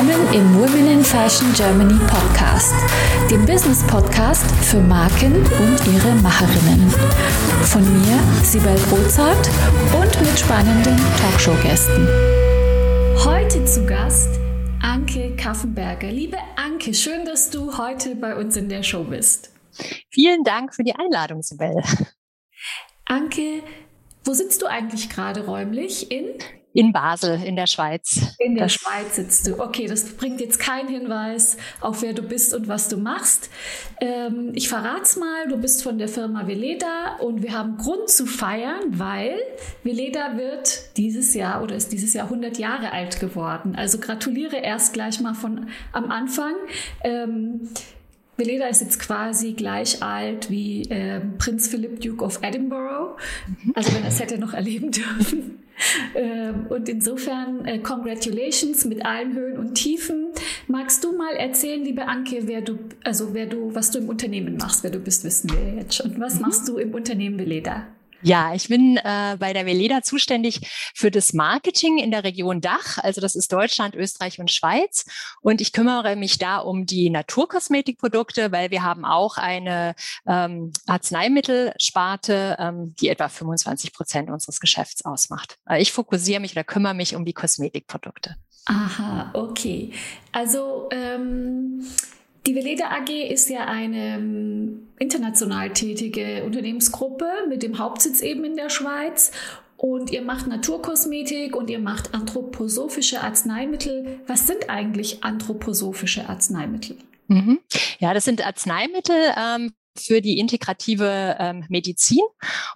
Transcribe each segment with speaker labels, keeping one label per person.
Speaker 1: Willkommen im Women in Fashion Germany Podcast, dem Business Podcast für Marken und ihre Macherinnen. Von mir, Sibel Rozart und mit spannenden Talkshow-Gästen. Heute zu Gast Anke Kaffenberger. Liebe Anke, schön, dass du heute bei uns in der Show bist.
Speaker 2: Vielen Dank für die Einladung, Sibel.
Speaker 1: Anke, wo sitzt du eigentlich gerade räumlich? In?
Speaker 2: In Basel, in der Schweiz.
Speaker 1: In der das Schweiz sitzt du. Okay, das bringt jetzt keinen Hinweis auf wer du bist und was du machst. Ähm, ich verrate es mal, du bist von der Firma Veleda und wir haben Grund zu feiern, weil Veleda wird dieses Jahr oder ist dieses Jahr 100 Jahre alt geworden. Also gratuliere erst gleich mal von am Anfang. Ähm, Veleda ist jetzt quasi gleich alt wie äh, Prinz Philip, Duke of Edinburgh. Mhm. Also wenn er es hätte noch erleben dürfen. Ähm, und insofern äh, congratulations mit allen Höhen und Tiefen. Magst du mal erzählen, liebe Anke, wer du, also wer du, was du im Unternehmen machst, wer du bist, wissen wir jetzt schon. Was mhm. machst du im Unternehmen Veleda?
Speaker 2: Ja, ich bin äh, bei der Veleda zuständig für das Marketing in der Region Dach. Also das ist Deutschland, Österreich und Schweiz. Und ich kümmere mich da um die Naturkosmetikprodukte, weil wir haben auch eine ähm, Arzneimittelsparte, ähm, die etwa 25 Prozent unseres Geschäfts ausmacht. Äh, ich fokussiere mich oder kümmere mich um die Kosmetikprodukte.
Speaker 1: Aha, okay. Also ähm die Veleda AG ist ja eine ähm, international tätige Unternehmensgruppe mit dem Hauptsitz eben in der Schweiz. Und ihr macht Naturkosmetik und ihr macht anthroposophische Arzneimittel. Was sind eigentlich anthroposophische Arzneimittel?
Speaker 2: Mhm. Ja, das sind Arzneimittel, ähm, für die integrative ähm, Medizin.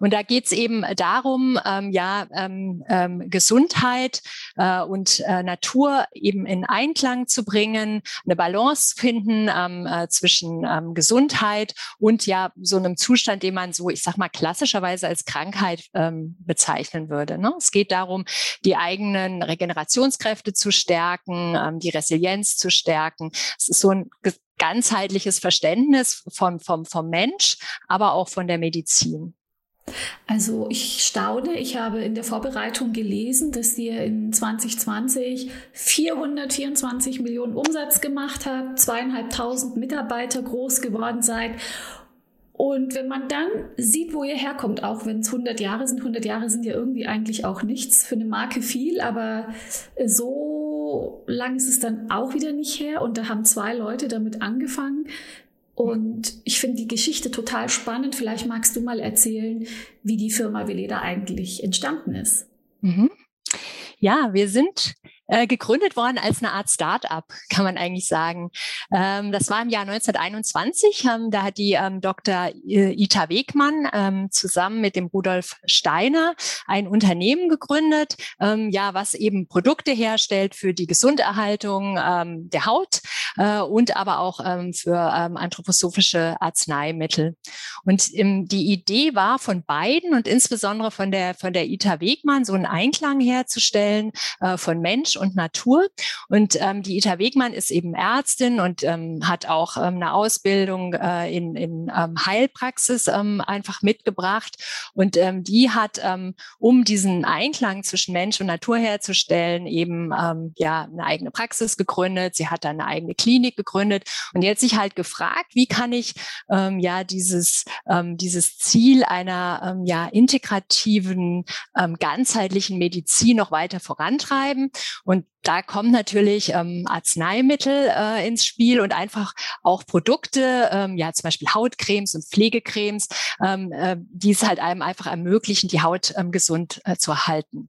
Speaker 2: Und da geht es eben darum, ähm, ja, ähm, ähm, Gesundheit äh, und äh, Natur eben in Einklang zu bringen, eine Balance finden ähm, äh, zwischen ähm, Gesundheit und ja so einem Zustand, den man so, ich sag mal, klassischerweise als Krankheit ähm, bezeichnen würde. Ne? Es geht darum, die eigenen Regenerationskräfte zu stärken, ähm, die Resilienz zu stärken. Es ist so ein ganzheitliches Verständnis vom, vom, vom Mensch, aber auch von der Medizin.
Speaker 1: Also ich staune, ich habe in der Vorbereitung gelesen, dass ihr in 2020 424 Millionen Umsatz gemacht habt, zweieinhalbtausend Mitarbeiter groß geworden seid. Und wenn man dann sieht, wo ihr herkommt, auch wenn es 100 Jahre sind, 100 Jahre sind ja irgendwie eigentlich auch nichts, für eine Marke viel, aber so lang ist es dann auch wieder nicht her und da haben zwei Leute damit angefangen. Und ich finde die Geschichte total spannend. Vielleicht magst du mal erzählen, wie die Firma Veleda eigentlich entstanden ist.
Speaker 2: Mhm. Ja, wir sind äh, gegründet worden als eine Art Start-up, kann man eigentlich sagen. Ähm, das war im Jahr 1921. Ähm, da hat die ähm, Dr. Äh, Ita Wegmann ähm, zusammen mit dem Rudolf Steiner ein Unternehmen gegründet, ähm, ja, was eben Produkte herstellt für die Gesunderhaltung ähm, der Haut äh, und aber auch für anthroposophische Arzneimittel. Und die Idee war von beiden und insbesondere von der von der Ita Wegmann so einen Einklang herzustellen äh, von Mensch und Natur. Und ähm, die Ita Wegmann ist eben Ärztin und ähm, hat auch ähm, eine Ausbildung äh, in, in ähm, Heilpraxis ähm, einfach mitgebracht. Und ähm, die hat, ähm, um diesen Einklang zwischen Mensch und Natur herzustellen, eben ähm, ja eine eigene Praxis gegründet. Sie hat dann eine eigene Klinik gegründet und jetzt sich halt gefragt, wie kann ich ähm, ja dieses ähm, dieses Ziel einer ähm, ja integrativen ähm, ganzheitlichen Medizin noch weiter vorantreiben und da kommen natürlich ähm, Arzneimittel äh, ins Spiel und einfach auch Produkte, ähm, ja zum Beispiel Hautcremes und Pflegecremes, ähm, äh, die es halt einem einfach ermöglichen, die Haut ähm, gesund äh, zu erhalten.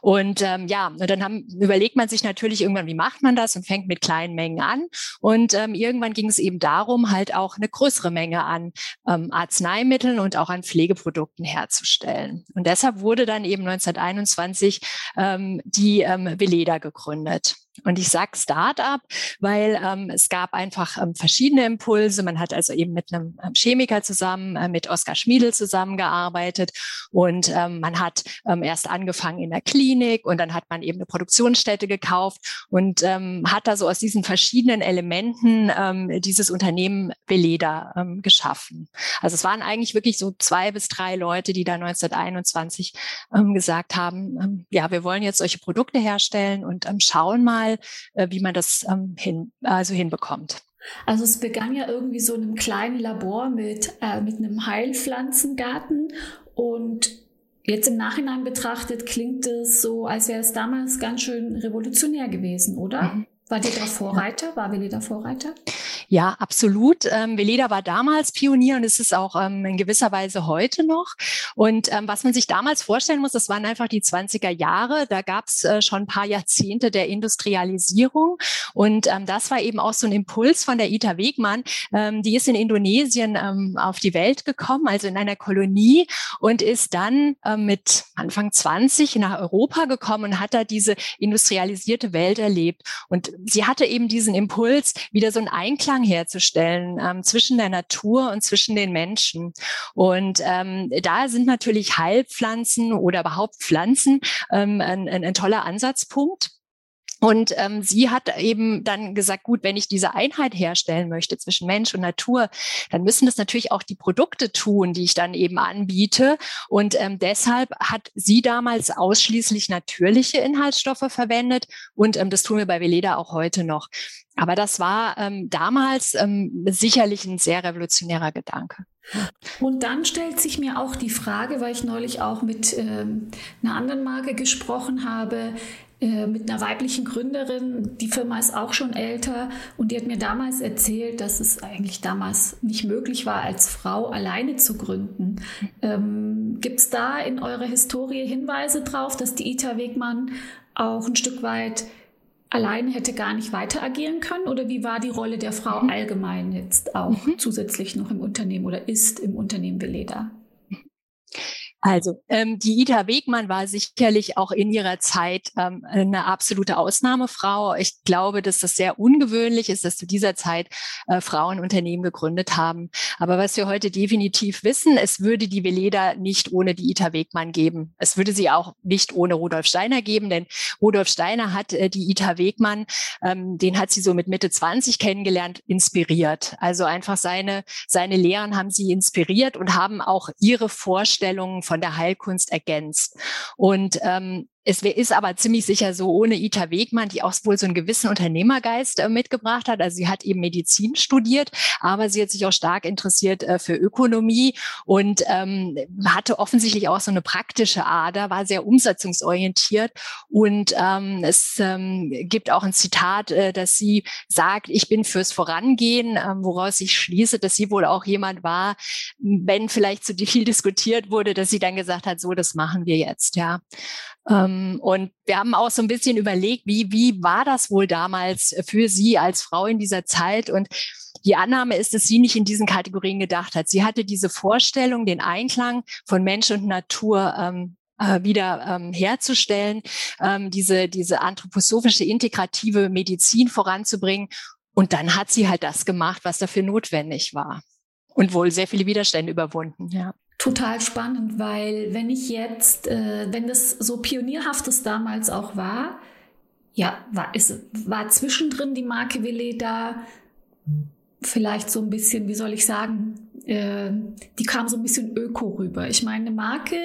Speaker 2: Und ähm, ja, und dann haben, überlegt man sich natürlich irgendwann, wie macht man das und fängt mit kleinen Mengen an. Und ähm, irgendwann ging es eben darum, halt auch eine größere Menge an ähm, Arzneimitteln und auch an Pflegeprodukten herzustellen. Und deshalb wurde dann eben 1921 ähm, die ähm, Veleda gegründet gegründet. Und ich sage Start-up, weil ähm, es gab einfach ähm, verschiedene Impulse. Man hat also eben mit einem ähm, Chemiker zusammen, äh, mit Oskar Schmiedel zusammengearbeitet und ähm, man hat ähm, erst angefangen in der Klinik und dann hat man eben eine Produktionsstätte gekauft und ähm, hat da so aus diesen verschiedenen Elementen ähm, dieses Unternehmen Beleda ähm, geschaffen. Also es waren eigentlich wirklich so zwei bis drei Leute, die da 1921 ähm, gesagt haben, ähm, ja, wir wollen jetzt solche Produkte herstellen und ähm, schauen mal, mal, äh, wie man das ähm, hin, also hinbekommt.
Speaker 1: Also es begann ja irgendwie so in einem kleinen Labor mit, äh, mit einem Heilpflanzengarten und jetzt im Nachhinein betrachtet klingt es so, als wäre es damals ganz schön revolutionär gewesen, oder? Mhm. War ihr da Vorreiter? War Willi da Vorreiter?
Speaker 2: Ja, absolut. Ähm, Veleda war damals Pionier und ist es auch ähm, in gewisser Weise heute noch. Und ähm, was man sich damals vorstellen muss, das waren einfach die 20er Jahre. Da gab es äh, schon ein paar Jahrzehnte der Industrialisierung. Und ähm, das war eben auch so ein Impuls von der Ita Wegmann. Ähm, die ist in Indonesien ähm, auf die Welt gekommen, also in einer Kolonie und ist dann äh, mit Anfang 20 nach Europa gekommen und hat da diese industrialisierte Welt erlebt. Und sie hatte eben diesen Impuls, wieder so einen Einklang herzustellen ähm, zwischen der Natur und zwischen den Menschen. Und ähm, da sind natürlich Heilpflanzen oder überhaupt Pflanzen ähm, ein, ein, ein toller Ansatzpunkt. Und ähm, sie hat eben dann gesagt, gut, wenn ich diese Einheit herstellen möchte zwischen Mensch und Natur, dann müssen das natürlich auch die Produkte tun, die ich dann eben anbiete. Und ähm, deshalb hat sie damals ausschließlich natürliche Inhaltsstoffe verwendet. Und ähm, das tun wir bei Veleda auch heute noch. Aber das war ähm, damals ähm, sicherlich ein sehr revolutionärer Gedanke.
Speaker 1: Und dann stellt sich mir auch die Frage, weil ich neulich auch mit ähm, einer anderen Marke gesprochen habe, äh, mit einer weiblichen Gründerin. Die Firma ist auch schon älter und die hat mir damals erzählt, dass es eigentlich damals nicht möglich war, als Frau alleine zu gründen. Ähm, Gibt es da in eurer Historie Hinweise drauf, dass die Ita Wegmann auch ein Stück weit alleine hätte gar nicht weiter agieren können? Oder wie war die Rolle der Frau mhm. allgemein jetzt auch mhm. zusätzlich noch im Unternehmen oder ist im Unternehmen Veleda?
Speaker 2: Also ähm, die Ida Wegmann war sicherlich auch in ihrer Zeit ähm, eine absolute Ausnahmefrau. Ich glaube, dass das sehr ungewöhnlich ist, dass zu dieser Zeit äh, Frauen Unternehmen gegründet haben. Aber was wir heute definitiv wissen, es würde die Veleda nicht ohne die Ita Wegmann geben. Es würde sie auch nicht ohne Rudolf Steiner geben, denn Rudolf Steiner hat äh, die Ita Wegmann, ähm, den hat sie so mit Mitte 20 kennengelernt, inspiriert. Also einfach seine, seine Lehren haben sie inspiriert und haben auch ihre Vorstellungen von der Heilkunst ergänzt. Und ähm, es ist aber ziemlich sicher so, ohne Ita Wegmann, die auch wohl so einen gewissen Unternehmergeist äh, mitgebracht hat. Also sie hat eben Medizin studiert, aber sie hat sich auch stark interessiert äh, für Ökonomie und ähm, hatte offensichtlich auch so eine praktische Ader, war sehr umsetzungsorientiert. Und ähm, es ähm, gibt auch ein Zitat, äh, dass sie sagt, ich bin fürs Vorangehen, ähm, woraus ich schließe, dass sie wohl auch jemand war, wenn vielleicht zu viel diskutiert wurde, dass sie dann gesagt hat, so, das machen wir jetzt, ja. Ähm, und wir haben auch so ein bisschen überlegt, wie, wie war das wohl damals für Sie als Frau in dieser Zeit? Und die Annahme ist, dass sie nicht in diesen Kategorien gedacht hat. Sie hatte diese Vorstellung, den Einklang von Mensch und Natur ähm, äh, wieder ähm, herzustellen, ähm, diese, diese anthroposophische integrative Medizin voranzubringen. Und dann hat sie halt das gemacht, was dafür notwendig war. Und wohl sehr viele Widerstände überwunden, ja
Speaker 1: total spannend, weil wenn ich jetzt, äh, wenn das so pionierhaftes damals auch war, ja, war, ist, war zwischendrin die Marke Wille da vielleicht so ein bisschen, wie soll ich sagen, äh, die kam so ein bisschen öko rüber. Ich meine, eine Marke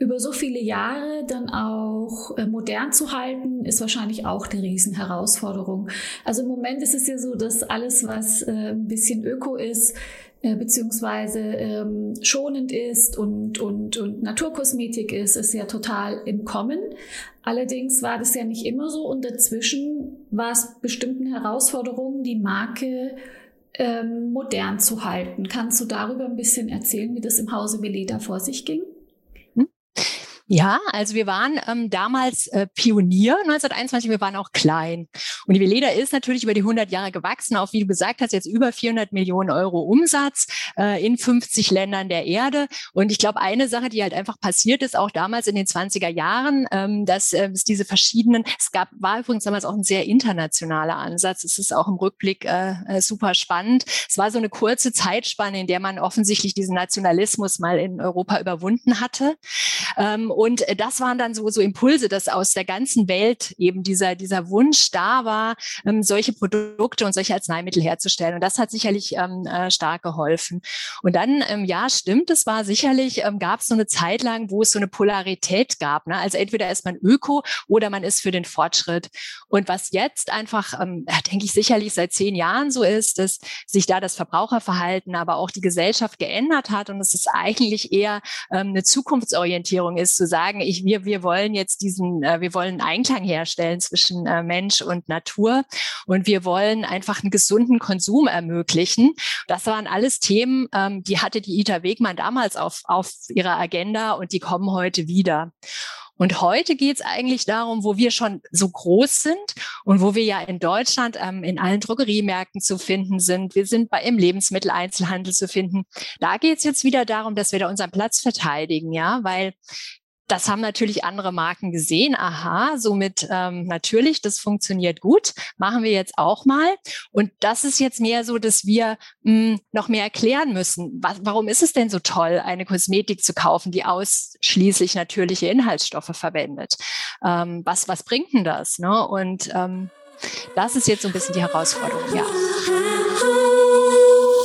Speaker 1: über so viele Jahre dann auch äh, modern zu halten, ist wahrscheinlich auch eine Riesenherausforderung. Also im Moment ist es ja so, dass alles, was äh, ein bisschen öko ist, äh, beziehungsweise ähm, schonend ist und, und, und Naturkosmetik ist, ist ja total im Kommen. Allerdings war das ja nicht immer so und dazwischen war es bestimmten Herausforderungen, die Marke ähm, modern zu halten. Kannst du darüber ein bisschen erzählen, wie das im Hause Veleda vor sich ging?
Speaker 2: Ja, also wir waren ähm, damals äh, Pionier 1921, wir waren auch klein. Und die Veleda ist natürlich über die 100 Jahre gewachsen, auf wie du gesagt hast, jetzt über 400 Millionen Euro Umsatz äh, in 50 Ländern der Erde. Und ich glaube, eine Sache, die halt einfach passiert ist, auch damals in den 20er Jahren, ähm, dass äh, es diese verschiedenen, es gab, war übrigens damals auch ein sehr internationaler Ansatz. Es ist auch im Rückblick äh, äh, super spannend. Es war so eine kurze Zeitspanne, in der man offensichtlich diesen Nationalismus mal in Europa überwunden hatte. Ähm, und das waren dann so, so Impulse, dass aus der ganzen Welt eben dieser, dieser Wunsch da war, ähm, solche Produkte und solche Arzneimittel herzustellen. Und das hat sicherlich ähm, äh, stark geholfen. Und dann, ähm, ja, stimmt, es war sicherlich, ähm, gab es so eine Zeit lang, wo es so eine Polarität gab. Ne? Also entweder ist man Öko oder man ist für den Fortschritt. Und was jetzt einfach, ähm, denke ich, sicherlich seit zehn Jahren so ist, dass sich da das Verbraucherverhalten, aber auch die Gesellschaft geändert hat und es ist eigentlich eher ähm, eine Zukunftsorientierung ist, zu sagen, ich, wir, wir wollen jetzt diesen, äh, wir wollen Einklang herstellen zwischen äh, Mensch und Natur und wir wollen einfach einen gesunden Konsum ermöglichen. Das waren alles Themen, ähm, die hatte die Ita Wegmann damals auf, auf ihrer Agenda und die kommen heute wieder. Und heute geht es eigentlich darum, wo wir schon so groß sind und wo wir ja in Deutschland ähm, in allen Drogeriemärkten zu finden sind. Wir sind bei, im Lebensmitteleinzelhandel zu finden. Da geht es jetzt wieder darum, dass wir da unseren Platz verteidigen, ja, weil das haben natürlich andere Marken gesehen. Aha, somit ähm, natürlich, das funktioniert gut. Machen wir jetzt auch mal. Und das ist jetzt mehr so, dass wir mh, hm, noch mehr erklären müssen. Was, warum ist es denn so toll, eine Kosmetik zu kaufen, die ausschließlich natürliche Inhaltsstoffe verwendet? Ähm, was, was bringt denn das? Ne? Und ähm, das ist jetzt so ein bisschen die Herausforderung, ja.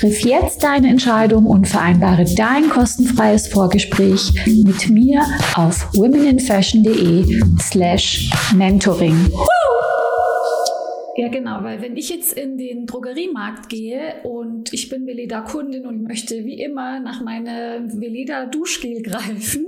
Speaker 1: Triff jetzt deine Entscheidung und vereinbare dein kostenfreies Vorgespräch mit mir auf womeninfashion.de slash mentoring. Ja, genau, weil wenn ich jetzt in den Drogeriemarkt gehe und ich bin Veleda-Kundin und möchte wie immer nach meiner Veleda-Duschgel greifen,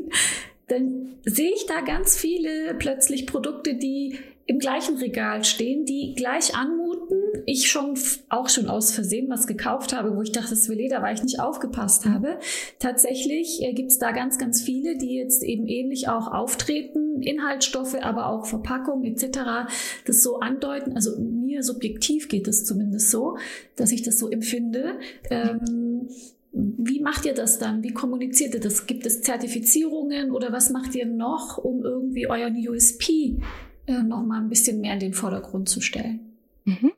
Speaker 1: dann sehe ich da ganz viele plötzlich Produkte, die im gleichen Regal stehen, die gleich anmuten. Ich schon auch schon aus Versehen was gekauft habe, wo ich dachte, das will Leder, weil ich nicht aufgepasst habe. Tatsächlich äh, gibt es da ganz, ganz viele, die jetzt eben ähnlich auch auftreten, Inhaltsstoffe, aber auch Verpackung etc. das so andeuten. Also mir subjektiv geht es zumindest so, dass ich das so empfinde. Ähm, wie macht ihr das dann? Wie kommuniziert ihr das? Gibt es Zertifizierungen oder was macht ihr noch, um irgendwie euren USP äh, noch mal ein bisschen mehr in den Vordergrund zu stellen.
Speaker 2: Mhm.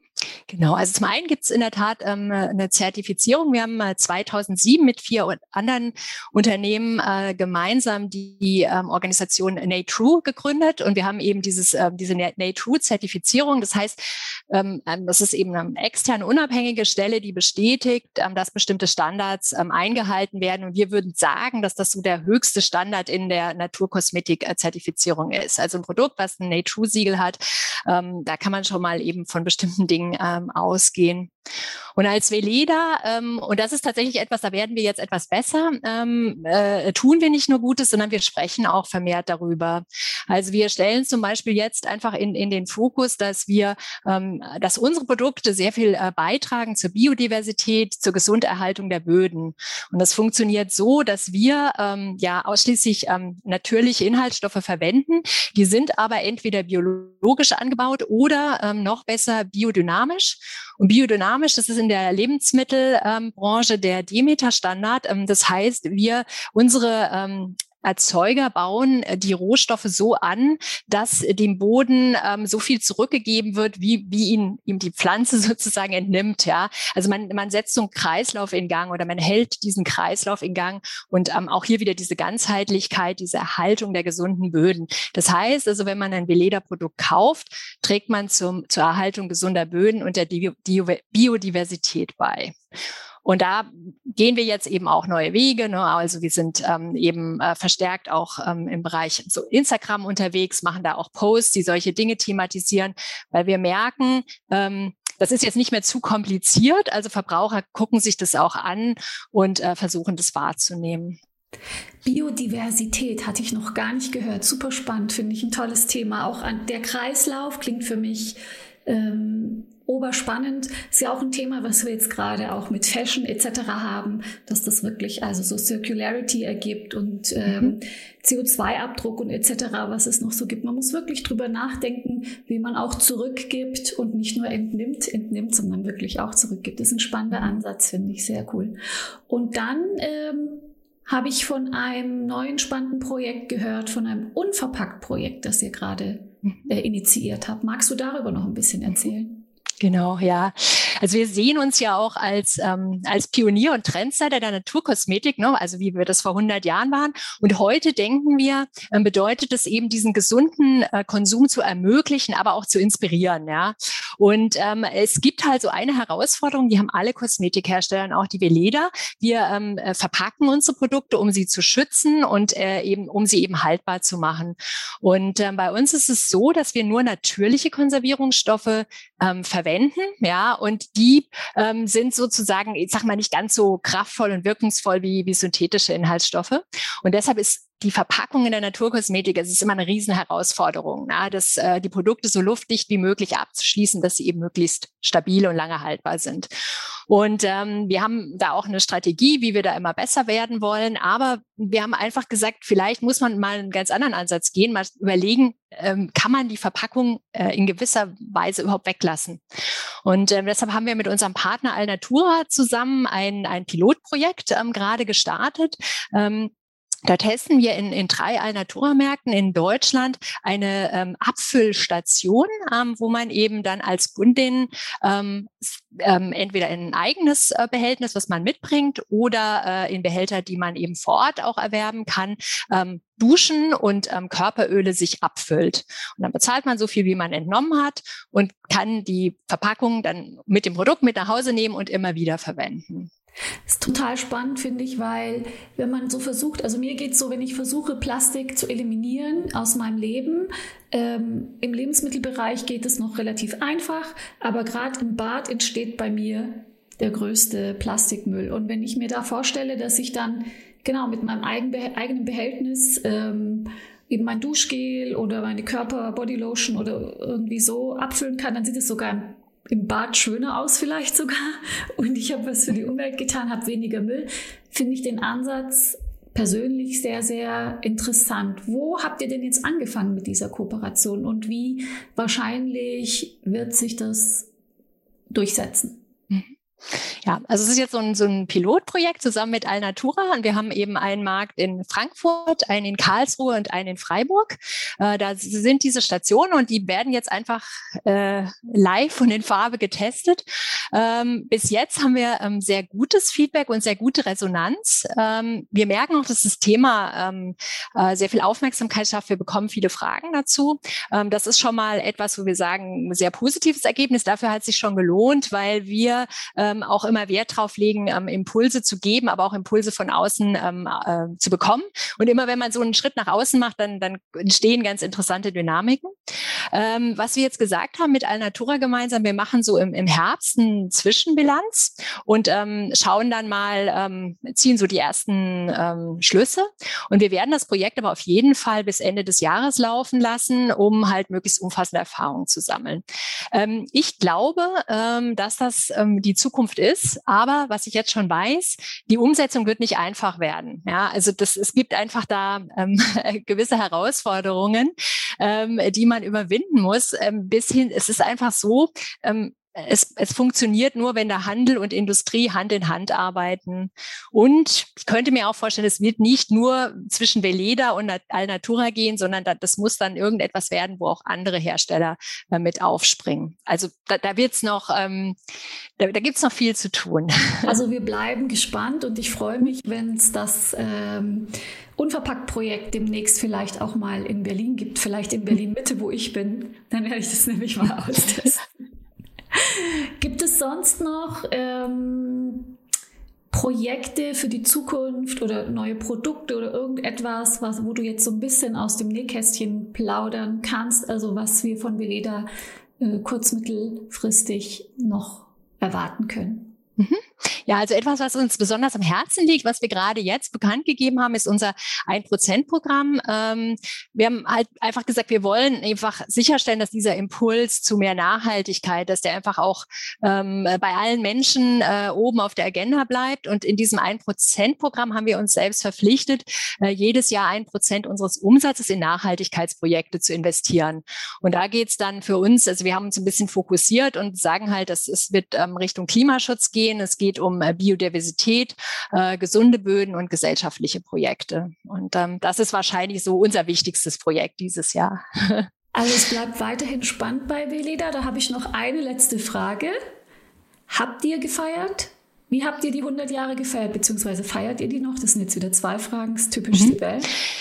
Speaker 2: Genau, also zum einen gibt es in der Tat ähm, eine Zertifizierung. Wir haben äh, 2007 mit vier anderen Unternehmen äh, gemeinsam die, ähm, Organisation NATRU gegründet und wir haben eben dieses, äh, diese NATRU-Zertifizierung. Das heißt, ähm, ähm, das ist eben eine externe, unabhängige Stelle, die bestätigt, ähm, dass bestimmte Standards ähm, eingehalten werden. Und wir würden sagen, dass das so der höchste Standard in der Naturkosmetik-Zertifizierung ist. Also ein Produkt, was ein NATRU-Siegel hat, da kann man schon mal eben von bestimmten Dingen ähm, ausgehen. Und als Veleda, ähm, und das ist tatsächlich etwas, da werden wir jetzt etwas besser, ähm, äh, tun wir nicht nur Gutes, sondern wir sprechen auch vermehrt darüber. Also wir stellen zum Beispiel jetzt einfach in, in den Fokus, dass wir, ähm, dass unsere Produkte sehr viel äh, beitragen zur Biodiversität, zur Gesunderhaltung der Böden. Und das funktioniert so, dass wir ähm, ja ausschließlich ähm, natürliche Inhaltsstoffe verwenden. Die sind aber entweder biologisch angebaut oder ähm, noch besser biodynamisch. Und biodynamisch, das ist in der Lebensmittelbranche der Demeter-Standard. Ähm, das heißt, wir unsere ähm, Erzeuger bauen äh, die Rohstoffe so an, dass dem Boden ähm, so viel zurückgegeben wird, wie, wie ihn, ihm die Pflanze sozusagen entnimmt. Ja, also man, man setzt so einen Kreislauf in Gang oder man hält diesen Kreislauf in Gang und ähm, auch hier wieder diese Ganzheitlichkeit, diese Erhaltung der gesunden Böden. Das heißt also, wenn man ein Veleda-Produkt kauft, trägt man zum, zur Erhaltung gesunder Böden und der Biodiversität bei. Und da gehen wir jetzt eben auch neue Wege. Ne? Also wir sind ähm, eben äh, verstärkt auch ähm, im Bereich so Instagram unterwegs, machen da auch Posts, die solche Dinge thematisieren, weil wir merken, ähm, das ist jetzt nicht mehr zu kompliziert. Also Verbraucher gucken sich das auch an und äh, versuchen das wahrzunehmen.
Speaker 1: Biodiversität hatte ich noch gar nicht gehört. Super spannend, finde ich ein tolles Thema. Auch an, der Kreislauf klingt für mich ähm, oberspannend. Ist ja auch ein Thema, was wir jetzt gerade auch mit Fashion etc. haben, dass das wirklich also so Circularity ergibt und ähm, mhm. CO2-Abdruck und etc., was es noch so gibt. Man muss wirklich drüber nachdenken, wie man auch zurückgibt und nicht nur entnimmt, entnimmt, sondern wirklich auch zurückgibt. Das ist ein spannender mhm. Ansatz, finde ich sehr cool. Und dann ähm, habe ich von einem neuen spannenden Projekt gehört, von einem Unverpackt-Projekt, das ihr gerade mhm. äh, initiiert habt. Magst du darüber noch ein bisschen erzählen?
Speaker 2: Genau, ja. Also wir sehen uns ja auch als, ähm, als Pionier und Trendsetter der Naturkosmetik, ne? also wie wir das vor 100 Jahren waren. Und heute denken wir, äh, bedeutet es eben, diesen gesunden äh, Konsum zu ermöglichen, aber auch zu inspirieren. Ja. Und ähm, es gibt halt so eine Herausforderung, die haben alle Kosmetikhersteller, auch die Veleda. Wir ähm, äh, verpacken unsere Produkte, um sie zu schützen und äh, eben, um sie eben haltbar zu machen. Und ähm, bei uns ist es so, dass wir nur natürliche Konservierungsstoffe ähm, verwenden, ja, und die ähm, sind sozusagen, ich sag mal, nicht ganz so kraftvoll und wirkungsvoll wie, wie synthetische Inhaltsstoffe. Und deshalb ist die Verpackung in der Naturkosmetik, es ist immer eine Riesenherausforderung, na, dass äh, die Produkte so luftdicht wie möglich abzuschließen, dass sie eben möglichst stabil und lange haltbar sind. Und ähm, wir haben da auch eine Strategie, wie wir da immer besser werden wollen. Aber wir haben einfach gesagt, vielleicht muss man mal einen ganz anderen Ansatz gehen, mal überlegen, ähm, kann man die Verpackung äh, in gewisser Weise überhaupt weglassen? Und ähm, deshalb haben wir mit unserem Partner Alnatura zusammen ein, ein Pilotprojekt ähm, gerade gestartet. Ähm, da testen wir in, in drei Alnatura-Märkten in Deutschland eine ähm, Abfüllstation, ähm, wo man eben dann als Kundin ähm, ähm, entweder in ein eigenes äh, Behältnis, was man mitbringt, oder äh, in Behälter, die man eben vor Ort auch erwerben kann, ähm, duschen und ähm, Körperöle sich abfüllt. Und dann bezahlt man so viel, wie man entnommen hat und kann die Verpackung dann mit dem Produkt mit nach Hause nehmen und immer wieder verwenden.
Speaker 1: Das ist total spannend, finde ich, weil wenn man so versucht, also mir geht es so, wenn ich versuche, Plastik zu eliminieren aus meinem Leben, ähm, im Lebensmittelbereich geht es noch relativ einfach, aber gerade im Bad entsteht bei mir der größte Plastikmüll. Und wenn ich mir da vorstelle, dass ich dann genau mit meinem eigenen Behältnis ähm, eben mein Duschgel oder meine Körper Bodylotion oder irgendwie so abfüllen kann, dann sieht es sogar im Bad schöner aus vielleicht sogar und ich habe was für die Umwelt getan, habe weniger Müll, finde ich den Ansatz persönlich sehr, sehr interessant. Wo habt ihr denn jetzt angefangen mit dieser Kooperation und wie wahrscheinlich wird sich das durchsetzen?
Speaker 2: Ja, also es ist jetzt so ein, so ein Pilotprojekt zusammen mit Alnatura und wir haben eben einen Markt in Frankfurt, einen in Karlsruhe und einen in Freiburg. Äh, da sind diese Stationen und die werden jetzt einfach äh, live und in Farbe getestet. Ähm, bis jetzt haben wir ähm, sehr gutes Feedback und sehr gute Resonanz. Ähm, wir merken auch, dass das Thema ähm, äh, sehr viel Aufmerksamkeit schafft. Wir bekommen viele Fragen dazu. Ähm, das ist schon mal etwas, wo wir sagen, sehr positives Ergebnis. Dafür hat sich schon gelohnt, weil wir äh, ähm, auch immer Wert drauf legen, ähm, Impulse zu geben, aber auch Impulse von außen ähm, äh, zu bekommen. Und immer wenn man so einen Schritt nach außen macht, dann, dann entstehen ganz interessante Dynamiken. Ähm, was wir jetzt gesagt haben mit Alnatura gemeinsam, wir machen so im, im Herbst eine Zwischenbilanz und ähm, schauen dann mal, ähm, ziehen so die ersten ähm, Schlüsse. Und wir werden das Projekt aber auf jeden Fall bis Ende des Jahres laufen lassen, um halt möglichst umfassende Erfahrungen zu sammeln. Ähm, ich glaube, ähm, dass das ähm, die Zukunft Zukunft ist. Aber was ich jetzt schon weiß, die Umsetzung wird nicht einfach werden. Ja, also das, es gibt einfach da ähm, gewisse Herausforderungen, ähm, die man überwinden muss. Ähm, bis hin, es ist einfach so, ähm, es, es funktioniert nur, wenn der Handel und Industrie Hand in Hand arbeiten. Und ich könnte mir auch vorstellen, es wird nicht nur zwischen Veleda und Alnatura gehen, sondern da, das muss dann irgendetwas werden, wo auch andere Hersteller äh, mit aufspringen. Also da, da wird's noch, ähm, da, da gibt's noch viel zu tun.
Speaker 1: Also wir bleiben gespannt und ich freue mich, wenn es das ähm, Unverpackt-Projekt demnächst vielleicht auch mal in Berlin gibt, vielleicht in Berlin Mitte, wo ich bin. Dann werde ich das nämlich mal austesten. Sonst noch ähm, Projekte für die Zukunft oder neue Produkte oder irgendetwas, was, wo du jetzt so ein bisschen aus dem Nähkästchen plaudern kannst, also was wir von Veleda äh, kurz mittelfristig noch erwarten können?
Speaker 2: Mhm. Ja, also etwas, was uns besonders am Herzen liegt, was wir gerade jetzt bekannt gegeben haben, ist unser 1%-Programm. Ähm, wir haben halt einfach gesagt, wir wollen einfach sicherstellen, dass dieser Impuls zu mehr Nachhaltigkeit, dass der einfach auch ähm, bei allen Menschen äh, oben auf der Agenda bleibt. Und in diesem 1%-Programm haben wir uns selbst verpflichtet, äh, jedes Jahr ein Prozent unseres Umsatzes in Nachhaltigkeitsprojekte zu investieren. Und da geht es dann für uns, also wir haben uns ein bisschen fokussiert und sagen halt, dass es wird ähm, Richtung Klimaschutz gehen. Es geht um äh, Biodiversität, äh, gesunde Böden und gesellschaftliche Projekte. Und ähm, das ist wahrscheinlich so unser wichtigstes Projekt dieses Jahr.
Speaker 1: Also es bleibt weiterhin spannend bei Veleda. Da habe ich noch eine letzte Frage. Habt ihr gefeiert? Wie habt ihr die 100 Jahre gefeiert, beziehungsweise feiert ihr die noch? Das sind jetzt wieder zwei Fragen, das ist typisch mhm. Sibel.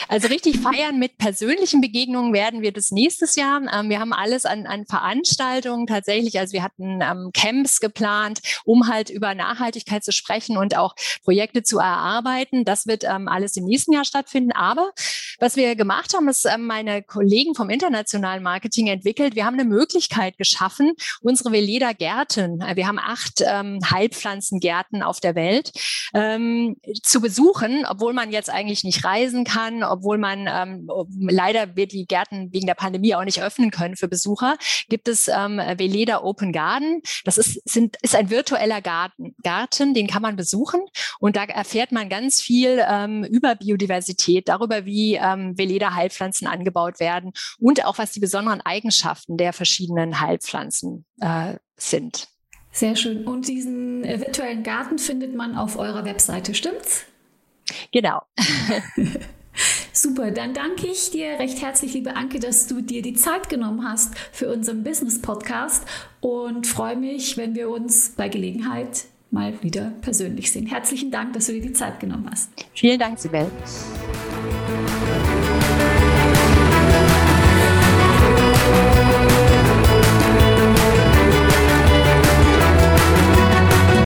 Speaker 2: Also richtig feiern mit persönlichen Begegnungen werden wir das nächstes Jahr. Ähm, wir haben alles an, an Veranstaltungen tatsächlich. Also wir hatten ähm, Camps geplant, um halt über Nachhaltigkeit zu sprechen und auch Projekte zu erarbeiten. Das wird ähm, alles im nächsten Jahr stattfinden. Aber was wir gemacht haben, ist ähm, meine Kollegen vom internationalen Marketing entwickelt. Wir haben eine Möglichkeit geschaffen, unsere Veleda Gärten, äh, wir haben acht ähm, Heilpflanzengärten Gärten auf der Welt ähm, zu besuchen, obwohl man jetzt eigentlich nicht reisen kann, obwohl man ähm, leider wird die Gärten wegen der Pandemie auch nicht öffnen können für Besucher, gibt es ähm, Veleda Open Garden. Das ist, sind, ist ein virtueller Garten, Garten, den kann man besuchen und da erfährt man ganz viel ähm, über Biodiversität, darüber, wie ähm, Veleda Heilpflanzen angebaut werden und auch was die besonderen Eigenschaften der verschiedenen Heilpflanzen äh, sind.
Speaker 1: Sehr schön. Und diesen virtuellen Garten findet man auf eurer Webseite, stimmt's?
Speaker 2: Genau.
Speaker 1: Super, dann danke ich dir recht herzlich, liebe Anke, dass du dir die Zeit genommen hast für unseren Business Podcast und freue mich, wenn wir uns bei Gelegenheit mal wieder persönlich sehen. Herzlichen Dank, dass du dir die Zeit genommen hast.
Speaker 2: Vielen Dank, Sibel.